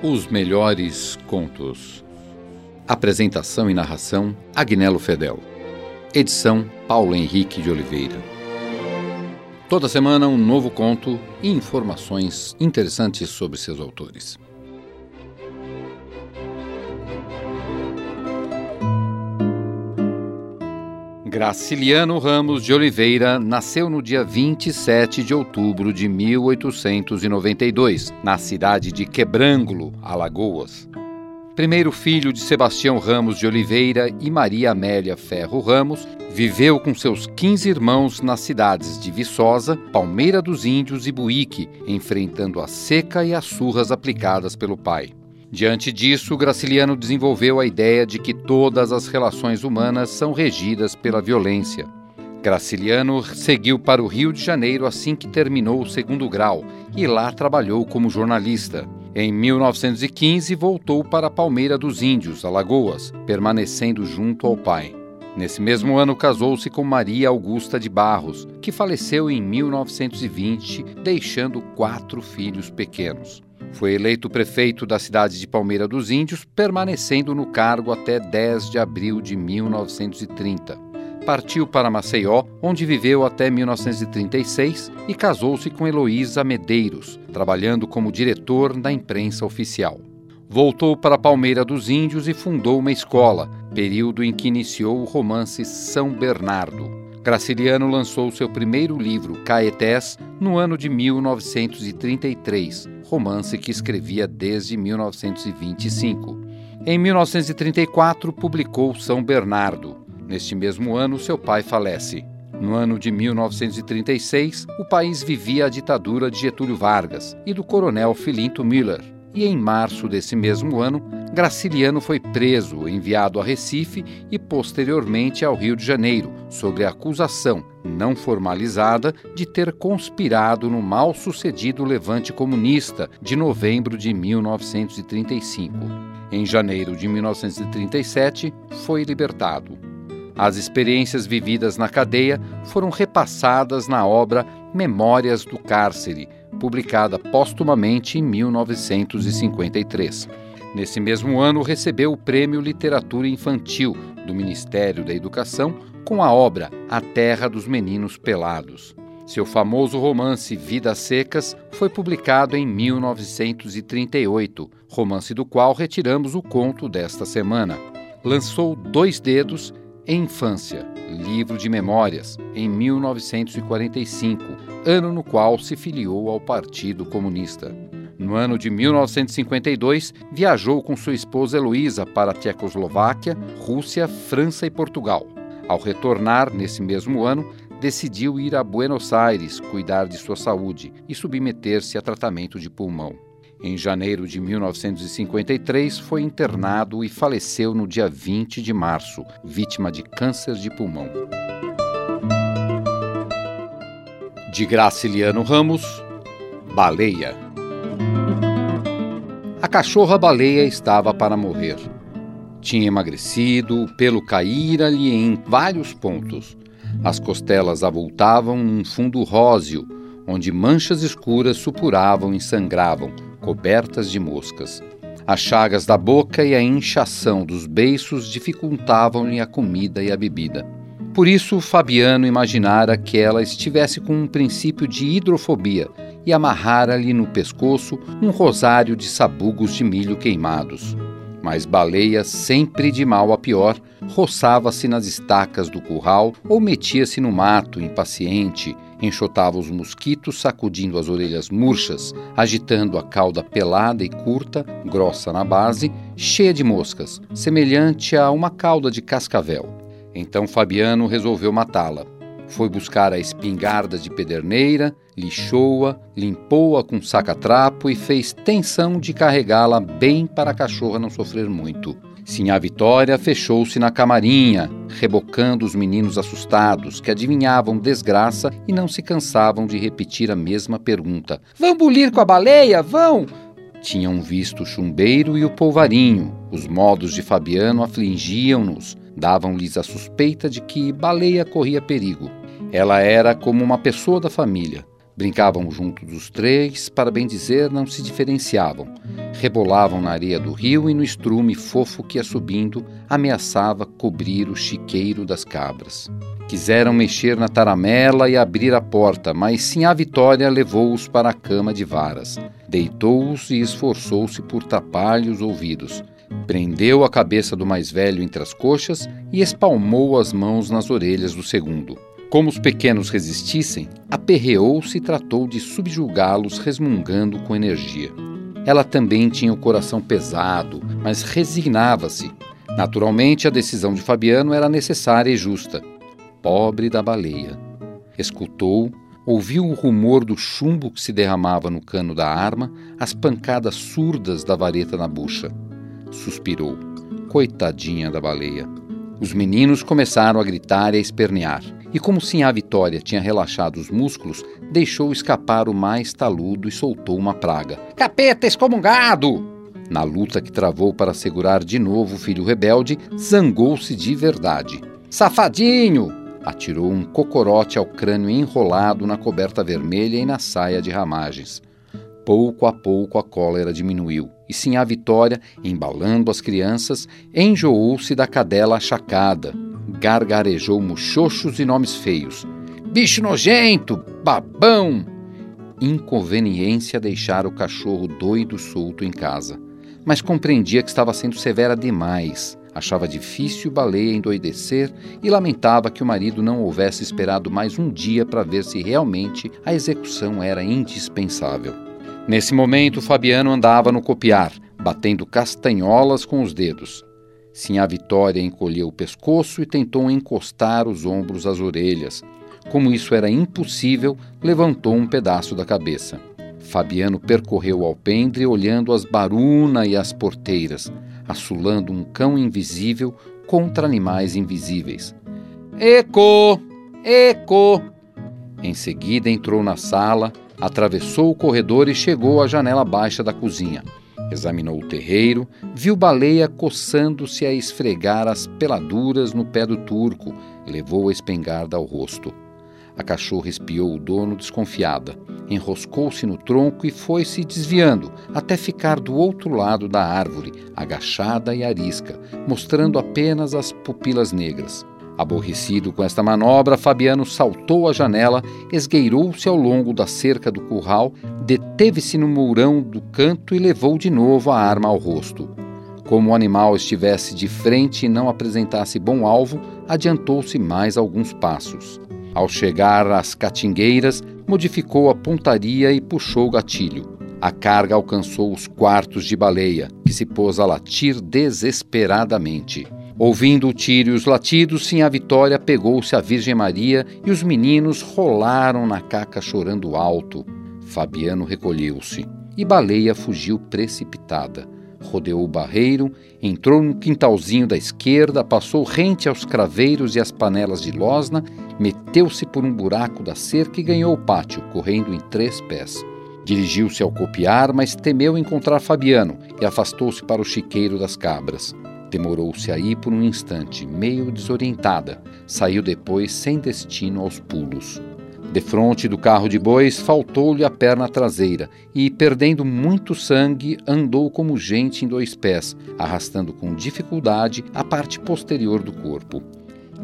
Os melhores contos. Apresentação e narração: Agnello Fedel. Edição: Paulo Henrique de Oliveira. Toda semana um novo conto e informações interessantes sobre seus autores. Graciliano Ramos de Oliveira nasceu no dia 27 de outubro de 1892, na cidade de Quebrângulo, Alagoas. Primeiro filho de Sebastião Ramos de Oliveira e Maria Amélia Ferro Ramos, viveu com seus 15 irmãos nas cidades de Viçosa, Palmeira dos Índios e Buíque, enfrentando a seca e as surras aplicadas pelo pai. Diante disso, Graciliano desenvolveu a ideia de que todas as relações humanas são regidas pela violência. Graciliano seguiu para o Rio de Janeiro assim que terminou o segundo grau e lá trabalhou como jornalista. Em 1915, voltou para Palmeira dos Índios, Alagoas, permanecendo junto ao pai. Nesse mesmo ano, casou-se com Maria Augusta de Barros, que faleceu em 1920, deixando quatro filhos pequenos. Foi eleito prefeito da cidade de Palmeira dos Índios, permanecendo no cargo até 10 de abril de 1930. Partiu para Maceió, onde viveu até 1936 e casou-se com Heloísa Medeiros, trabalhando como diretor da imprensa oficial. Voltou para Palmeira dos Índios e fundou uma escola, período em que iniciou o romance São Bernardo. Graciliano lançou seu primeiro livro, Caetés, no ano de 1933, romance que escrevia desde 1925. Em 1934, publicou São Bernardo. Neste mesmo ano, seu pai falece. No ano de 1936, o país vivia a ditadura de Getúlio Vargas e do coronel Filinto Miller. E em março desse mesmo ano, Graciliano foi preso, enviado a Recife e posteriormente ao Rio de Janeiro, sob a acusação, não formalizada, de ter conspirado no mal sucedido levante comunista de novembro de 1935. Em janeiro de 1937, foi libertado. As experiências vividas na cadeia foram repassadas na obra Memórias do Cárcere, publicada póstumamente em 1953. Nesse mesmo ano, recebeu o Prêmio Literatura Infantil do Ministério da Educação com a obra A Terra dos Meninos Pelados. Seu famoso romance Vidas Secas foi publicado em 1938, romance do qual retiramos o conto desta semana. Lançou Dois Dedos em Infância, livro de memórias, em 1945, ano no qual se filiou ao Partido Comunista. No ano de 1952, viajou com sua esposa Heloísa para a Tchecoslováquia, Rússia, França e Portugal. Ao retornar nesse mesmo ano, decidiu ir a Buenos Aires cuidar de sua saúde e submeter-se a tratamento de pulmão. Em janeiro de 1953, foi internado e faleceu no dia 20 de março, vítima de câncer de pulmão. De Graciliano Ramos, Baleia. A cachorra-baleia estava para morrer. Tinha emagrecido, o pelo caíra-lhe em vários pontos. As costelas avultavam num fundo róseo, onde manchas escuras supuravam e sangravam, cobertas de moscas. As chagas da boca e a inchação dos beiços dificultavam-lhe a comida e a bebida. Por isso, Fabiano imaginara que ela estivesse com um princípio de hidrofobia e amarrara-lhe no pescoço um rosário de sabugos de milho queimados. Mas Baleia, sempre de mal a pior, roçava-se nas estacas do curral ou metia-se no mato, impaciente, enxotava os mosquitos, sacudindo as orelhas murchas, agitando a cauda pelada e curta, grossa na base, cheia de moscas, semelhante a uma cauda de cascavel. Então Fabiano resolveu matá-la. Foi buscar a espingarda de pederneira, lixou-a, limpou-a com saca-trapo e fez tensão de carregá-la bem para a cachorra não sofrer muito. Sinhá Vitória fechou-se na camarinha, rebocando os meninos assustados, que adivinhavam desgraça e não se cansavam de repetir a mesma pergunta: Vão bulir com a baleia? Vão! Tinham visto o chumbeiro e o polvarinho. Os modos de Fabiano afligiam-nos, davam-lhes a suspeita de que baleia corria perigo. Ela era como uma pessoa da família. Brincavam juntos os três, para bem dizer, não se diferenciavam. Rebolavam na areia do rio e no estrume fofo que ia subindo ameaçava cobrir o chiqueiro das cabras. Quiseram mexer na taramela e abrir a porta, mas a Vitória levou-os para a cama de varas. Deitou-os e esforçou-se por tapar-lhe os ouvidos. Prendeu a cabeça do mais velho entre as coxas e espalmou as mãos nas orelhas do segundo. Como os pequenos resistissem, aperreou-se e tratou de subjugá-los, resmungando com energia. Ela também tinha o coração pesado, mas resignava-se. Naturalmente, a decisão de Fabiano era necessária e justa. Pobre da baleia. Escutou, ouviu o rumor do chumbo que se derramava no cano da arma, as pancadas surdas da vareta na bucha. Suspirou. Coitadinha da baleia. Os meninos começaram a gritar e a espernear e, como Sinhá Vitória tinha relaxado os músculos, deixou escapar o mais taludo e soltou uma praga. Capeta excomungado! Na luta que travou para segurar de novo o filho rebelde, zangou-se de verdade. Safadinho! Atirou um cocorote ao crânio enrolado na coberta vermelha e na saia de ramagens. Pouco a pouco a cólera diminuiu, e Sinhá Vitória, embalando as crianças, enjoou-se da cadela achacada, gargarejou muxoxos e nomes feios. Bicho nojento, babão! Inconveniência deixar o cachorro doido solto em casa. Mas compreendia que estava sendo severa demais. Achava difícil Baleia endoidecer e lamentava que o marido não houvesse esperado mais um dia para ver se realmente a execução era indispensável. Nesse momento, Fabiano andava no copiar, batendo castanholas com os dedos. Sinhá Vitória encolheu o pescoço e tentou encostar os ombros às orelhas. Como isso era impossível, levantou um pedaço da cabeça. Fabiano percorreu o alpendre olhando as baruna e as porteiras, assulando um cão invisível contra animais invisíveis. Eco! Eco! Em seguida entrou na sala, atravessou o corredor e chegou à janela baixa da cozinha. Examinou o terreiro, viu Baleia coçando-se a esfregar as peladuras no pé do turco, levou a espingarda ao rosto. A cachorra espiou o dono desconfiada, enroscou-se no tronco e foi se desviando, até ficar do outro lado da árvore, agachada e arisca, mostrando apenas as pupilas negras. Aborrecido com esta manobra, Fabiano saltou a janela, esgueirou-se ao longo da cerca do curral, deteve-se no mourão do canto e levou de novo a arma ao rosto. Como o animal estivesse de frente e não apresentasse bom alvo, adiantou-se mais alguns passos. Ao chegar às catingueiras, modificou a pontaria e puxou o gatilho. A carga alcançou os quartos de baleia, que se pôs a latir desesperadamente. Ouvindo o tiro e os latidos, sim, a Vitória pegou-se à Virgem Maria e os meninos rolaram na caca chorando alto. Fabiano recolheu-se e Baleia fugiu precipitada. Rodeou o barreiro, entrou no quintalzinho da esquerda, passou rente aos craveiros e às panelas de losna, meteu-se por um buraco da cerca e ganhou o pátio, correndo em três pés. Dirigiu-se ao copiar, mas temeu encontrar Fabiano e afastou-se para o chiqueiro das cabras. Demorou-se aí por um instante, meio desorientada. Saiu depois sem destino aos pulos. Defronte do carro de bois, faltou-lhe a perna traseira e, perdendo muito sangue, andou como gente em dois pés, arrastando com dificuldade a parte posterior do corpo.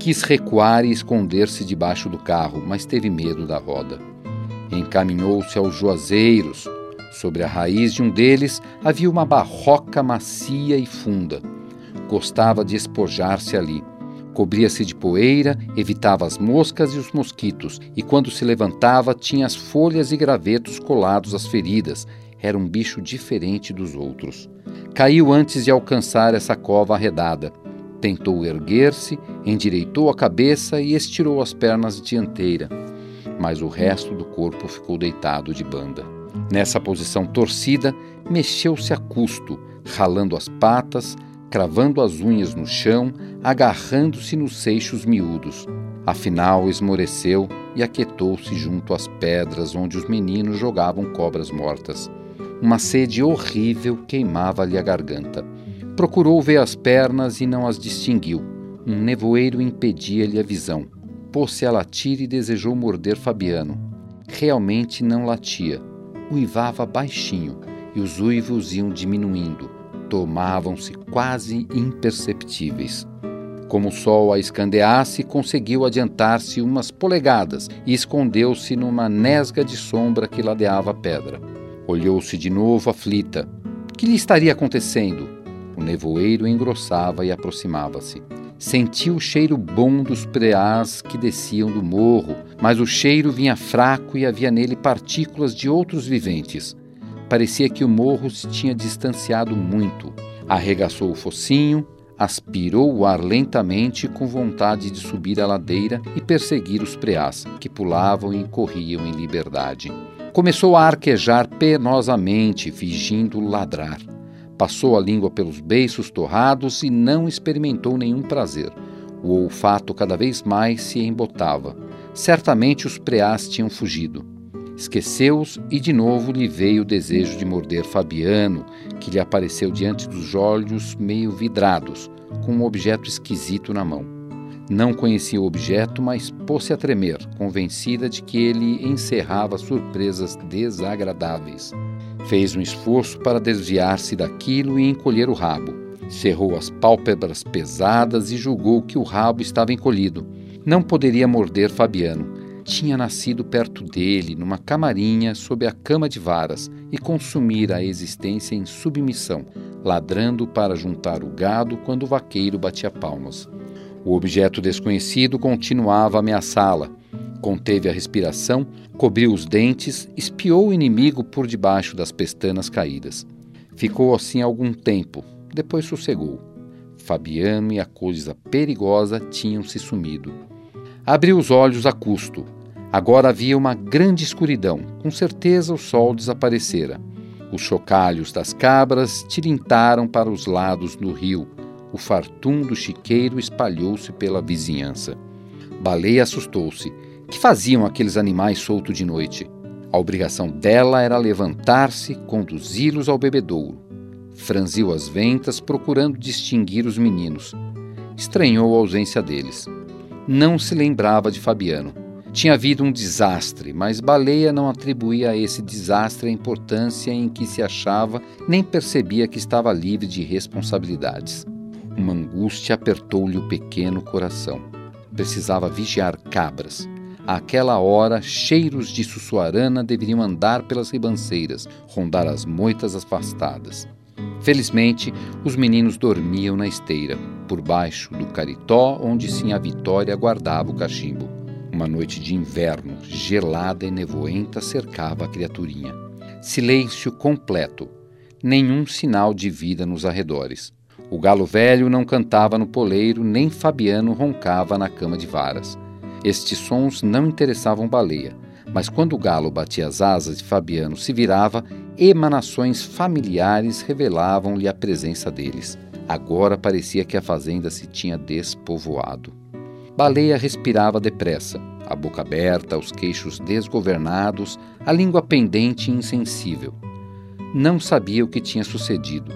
Quis recuar e esconder-se debaixo do carro, mas teve medo da roda. Encaminhou-se aos juazeiros. Sobre a raiz de um deles havia uma barroca macia e funda gostava de espojar-se ali. Cobria-se de poeira, evitava as moscas e os mosquitos, e quando se levantava tinha as folhas e gravetos colados às feridas. Era um bicho diferente dos outros. Caiu antes de alcançar essa cova arredada. Tentou erguer-se, endireitou a cabeça e estirou as pernas dianteira, mas o resto do corpo ficou deitado de banda. Nessa posição torcida, mexeu-se a custo, ralando as patas, cravando as unhas no chão, agarrando-se nos seixos miúdos. Afinal, esmoreceu e aquietou-se junto às pedras onde os meninos jogavam cobras mortas. Uma sede horrível queimava-lhe a garganta. Procurou ver as pernas e não as distinguiu. Um nevoeiro impedia-lhe a visão. Pôs-se a latir e desejou morder Fabiano. realmente não latia. Uivava baixinho e os uivos iam diminuindo, tomavam-se quase imperceptíveis. Como o sol a escandeasse, conseguiu adiantar-se umas polegadas e escondeu-se numa nesga de sombra que ladeava a pedra. Olhou-se de novo aflita. Que lhe estaria acontecendo? O nevoeiro engrossava e aproximava-se. Sentiu o cheiro bom dos preás que desciam do morro, mas o cheiro vinha fraco e havia nele partículas de outros viventes. Parecia que o morro se tinha distanciado muito. Arregaçou o focinho, aspirou o ar lentamente com vontade de subir a ladeira e perseguir os preás, que pulavam e corriam em liberdade. Começou a arquejar penosamente, fingindo ladrar. Passou a língua pelos beiços torrados e não experimentou nenhum prazer. O olfato cada vez mais se embotava. Certamente os preás tinham fugido. Esqueceu-os e de novo lhe veio o desejo de morder Fabiano, que lhe apareceu diante dos olhos meio vidrados, com um objeto esquisito na mão. Não conhecia o objeto, mas pôs-se a tremer, convencida de que ele encerrava surpresas desagradáveis. Fez um esforço para desviar-se daquilo e encolher o rabo. Cerrou as pálpebras pesadas e julgou que o rabo estava encolhido. Não poderia morder Fabiano. Tinha nascido perto dele, numa camarinha sob a cama de varas, e consumira a existência em submissão, ladrando para juntar o gado quando o vaqueiro batia palmas. O objeto desconhecido continuava a ameaçá-la. Conteve a respiração cobriu os dentes, espiou o inimigo por debaixo das pestanas caídas. Ficou assim algum tempo, depois sossegou. Fabiano e a coisa perigosa tinham se sumido. Abriu os olhos a custo. Agora havia uma grande escuridão. Com certeza o sol desaparecera. Os chocalhos das cabras tirintaram para os lados do rio. O fartum do chiqueiro espalhou-se pela vizinhança. Baleia assustou-se que faziam aqueles animais soltos de noite? A obrigação dela era levantar-se, conduzi-los ao bebedouro. Franziu as ventas, procurando distinguir os meninos. Estranhou a ausência deles. Não se lembrava de Fabiano. Tinha havido um desastre, mas Baleia não atribuía a esse desastre a importância em que se achava, nem percebia que estava livre de responsabilidades. Uma angústia apertou-lhe o pequeno coração. Precisava vigiar cabras, Àquela hora, cheiros de sussuarana deveriam andar pelas ribanceiras, rondar as moitas afastadas. Felizmente, os meninos dormiam na esteira, por baixo do caritó onde Sinha Vitória guardava o cachimbo. Uma noite de inverno, gelada e nevoenta, cercava a criaturinha. Silêncio completo. Nenhum sinal de vida nos arredores. O galo velho não cantava no poleiro, nem Fabiano roncava na cama de varas. Estes sons não interessavam Baleia, mas quando o galo batia as asas e Fabiano se virava, emanações familiares revelavam-lhe a presença deles. Agora parecia que a fazenda se tinha despovoado. Baleia respirava depressa, a boca aberta, os queixos desgovernados, a língua pendente e insensível. Não sabia o que tinha sucedido.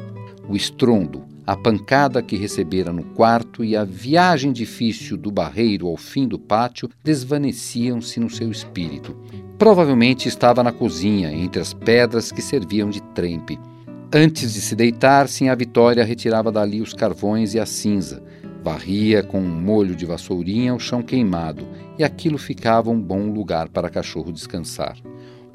O estrondo, a pancada que recebera no quarto e a viagem difícil do barreiro ao fim do pátio desvaneciam-se no seu espírito. Provavelmente estava na cozinha, entre as pedras que serviam de trempe. Antes de se deitar, a Vitória retirava dali os carvões e a cinza, varria com um molho de vassourinha o chão queimado, e aquilo ficava um bom lugar para cachorro descansar.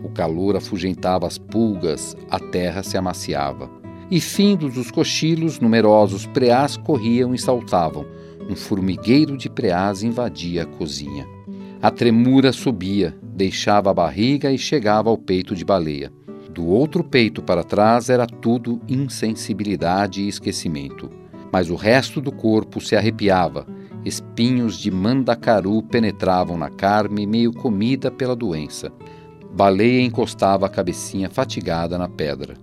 O calor afugentava as pulgas, a terra se amaciava e findos os cochilos, numerosos preás corriam e saltavam. Um formigueiro de preás invadia a cozinha. A tremura subia, deixava a barriga e chegava ao peito de baleia. Do outro peito para trás era tudo insensibilidade e esquecimento. Mas o resto do corpo se arrepiava. Espinhos de mandacaru penetravam na carne, meio comida pela doença. Baleia encostava a cabecinha fatigada na pedra.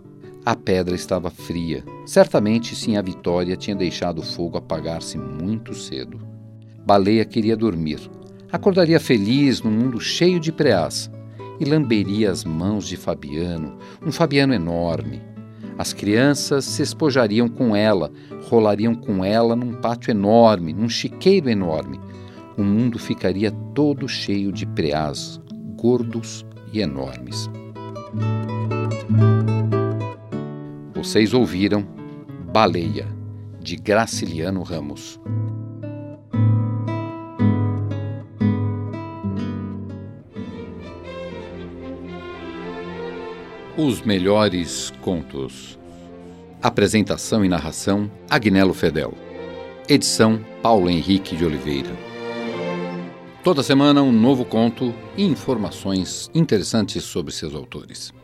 A pedra estava fria. Certamente, sim, a Vitória tinha deixado o fogo apagar-se muito cedo. Baleia queria dormir. Acordaria feliz num mundo cheio de preás e lamberia as mãos de Fabiano, um Fabiano enorme. As crianças se espojariam com ela, rolariam com ela num pátio enorme, num chiqueiro enorme. O mundo ficaria todo cheio de preás, gordos, e enormes. Vocês ouviram Baleia, de Graciliano Ramos. Os melhores contos. Apresentação e narração: Agnello Fedel. Edição: Paulo Henrique de Oliveira. Toda semana um novo conto e informações interessantes sobre seus autores.